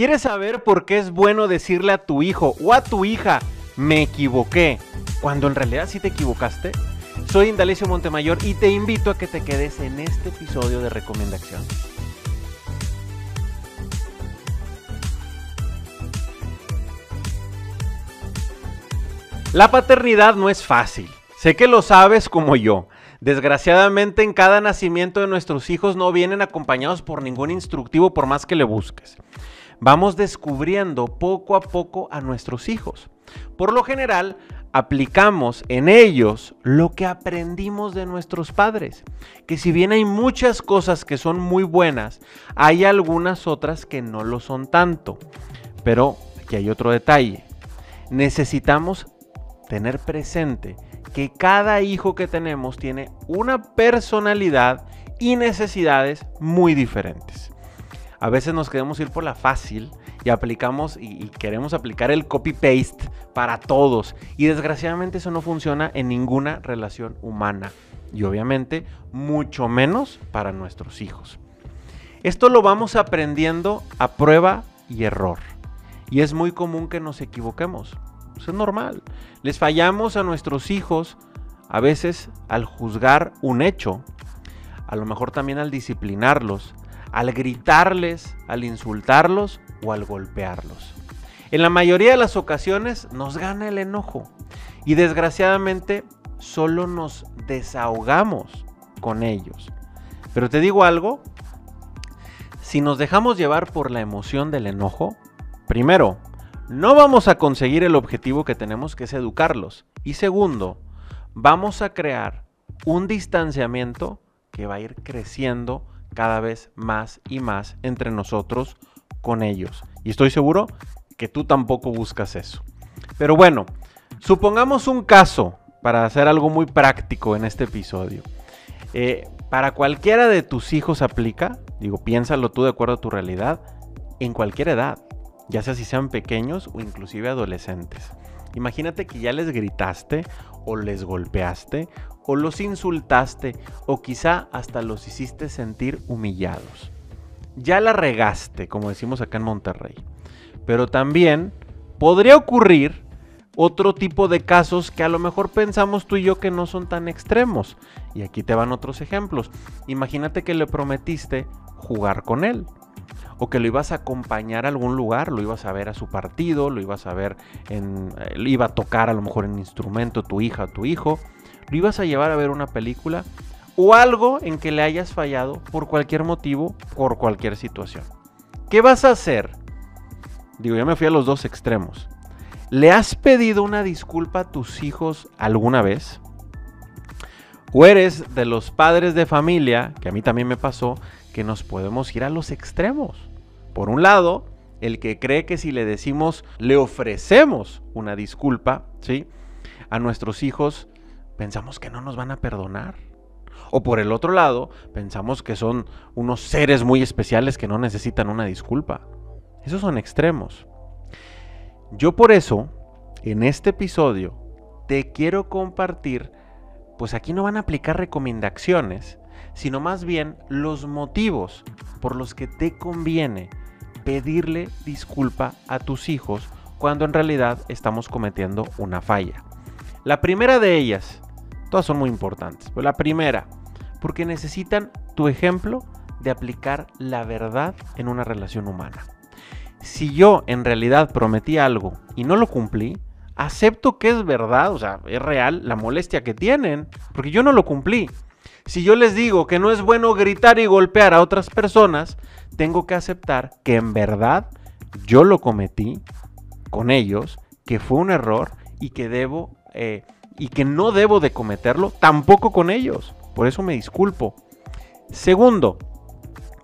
¿Quieres saber por qué es bueno decirle a tu hijo o a tu hija, me equivoqué, cuando en realidad sí te equivocaste? Soy Indalecio Montemayor y te invito a que te quedes en este episodio de recomendación. La paternidad no es fácil. Sé que lo sabes como yo. Desgraciadamente en cada nacimiento de nuestros hijos no vienen acompañados por ningún instructivo por más que le busques. Vamos descubriendo poco a poco a nuestros hijos. Por lo general, aplicamos en ellos lo que aprendimos de nuestros padres. Que si bien hay muchas cosas que son muy buenas, hay algunas otras que no lo son tanto. Pero aquí hay otro detalle. Necesitamos tener presente que cada hijo que tenemos tiene una personalidad y necesidades muy diferentes. A veces nos queremos ir por la fácil y aplicamos y, queremos aplicar el copy-paste para todos. Y desgraciadamente eso no funciona en ninguna relación humana. Y obviamente mucho menos para nuestros hijos. Esto lo vamos aprendiendo a prueba y error. Y es muy común que nos equivoquemos. Es normal. Les fallamos a nuestros hijos a veces al juzgar un hecho, a lo mejor también al disciplinarlos, al gritarles, al insultarlos o al golpearlos. En la mayoría de las ocasiones nos gana el enojo y desgraciadamente solo nos desahogamos con ellos. Pero te digo algo, si nos dejamos llevar por la emoción del enojo, primero, no vamos a conseguir el objetivo que tenemos que es educarlos. Y segundo, vamos a crear un distanciamiento que va a ir creciendo cada vez más y más entre nosotros con ellos. Y estoy seguro que tú tampoco buscas eso. Pero bueno, supongamos un caso para hacer algo muy práctico en este episodio. Eh, para cualquiera de tus hijos aplica, digo, piénsalo tú de acuerdo a tu realidad, en cualquier edad ya sea si sean pequeños o inclusive adolescentes. Imagínate que ya les gritaste o les golpeaste o los insultaste o quizá hasta los hiciste sentir humillados. Ya la regaste, como decimos acá en Monterrey. Pero también podría ocurrir otro tipo de casos que a lo mejor pensamos tú y yo que no son tan extremos. Y aquí te van otros ejemplos. Imagínate que le prometiste jugar con él o que lo ibas a acompañar a algún lugar, lo ibas a ver a su partido, lo ibas a ver en, eh, iba a tocar a lo mejor en instrumento tu hija o tu hijo, lo ibas a llevar a ver una película o algo en que le hayas fallado por cualquier motivo, por cualquier situación. ¿Qué vas a hacer? Digo, ya me fui a los dos extremos. ¿Le has pedido una disculpa a tus hijos alguna vez? ¿O eres de los padres de familia, que a mí también me pasó, que nos podemos ir a los extremos? Por un lado, el que cree que si le decimos, le ofrecemos una disculpa, ¿sí? A nuestros hijos, pensamos que no nos van a perdonar. O por el otro lado, pensamos que son unos seres muy especiales que no necesitan una disculpa. Esos son extremos. Yo por eso, en este episodio, te quiero compartir, pues aquí no van a aplicar recomendaciones, sino más bien los motivos por los que te conviene pedirle disculpa a tus hijos cuando en realidad estamos cometiendo una falla. La primera de ellas, todas son muy importantes, pero la primera, porque necesitan tu ejemplo de aplicar la verdad en una relación humana. Si yo en realidad prometí algo y no lo cumplí, acepto que es verdad, o sea, es real la molestia que tienen, porque yo no lo cumplí. Si yo les digo que no es bueno gritar y golpear a otras personas, tengo que aceptar que en verdad yo lo cometí con ellos, que fue un error y que debo eh, y que no debo de cometerlo tampoco con ellos. Por eso me disculpo. Segundo,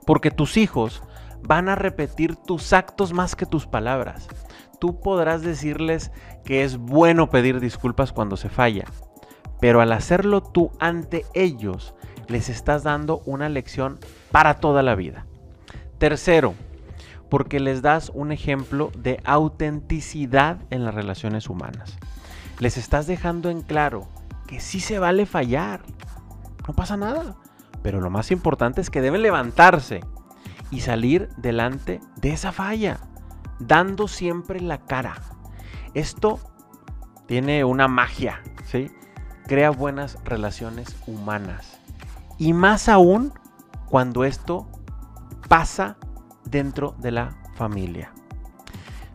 porque tus hijos van a repetir tus actos más que tus palabras. Tú podrás decirles que es bueno pedir disculpas cuando se falla, pero al hacerlo tú ante ellos, les estás dando una lección para toda la vida. Tercero, porque les das un ejemplo de autenticidad en las relaciones humanas. Les estás dejando en claro que sí se vale fallar. No pasa nada. Pero lo más importante es que deben levantarse y salir delante de esa falla. dando siempre la cara. Esto tiene una magia, ¿sí? Crea buenas relaciones humanas. Y más aún cuando esto pasa dentro de la familia.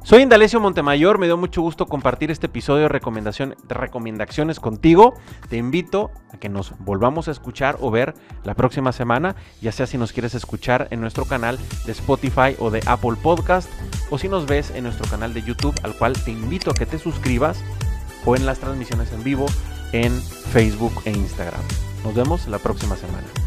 Soy Indalecio Montemayor, me dio mucho gusto compartir este episodio de, recomendaciones contigo. Te invito a que nos volvamos a escuchar o ver la próxima semana, ya sea si nos quieres escuchar en nuestro canal de Spotify o de Apple Podcast, o si nos ves en nuestro canal de YouTube, al cual te invito a que te suscribas, o en las transmisiones en vivo en Facebook e Instagram. Nos vemos la próxima semana.